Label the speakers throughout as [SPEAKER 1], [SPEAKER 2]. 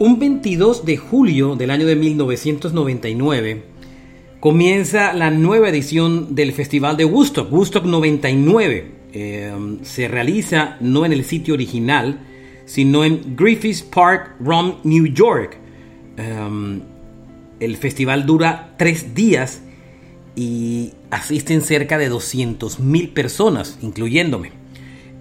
[SPEAKER 1] Un 22 de julio del año de 1999 comienza la nueva edición del Festival de Woodstock, Woodstock 99. Eh, se realiza no en el sitio original, sino en Griffith Park, Rome, New York. Um, el festival dura tres días y asisten cerca de 200.000 personas, incluyéndome.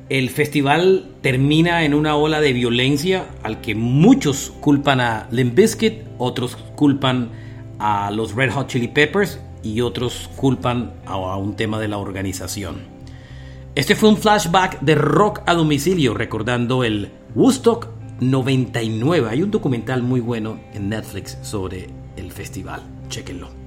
[SPEAKER 1] El festival termina en una ola de violencia al que muchos culpan a Limp Bizkit, otros culpan a los Red Hot Chili Peppers y otros culpan a un tema de la organización. Este fue un flashback de rock a domicilio recordando el Woodstock 99. Hay un documental muy bueno en Netflix sobre el festival. Chequenlo.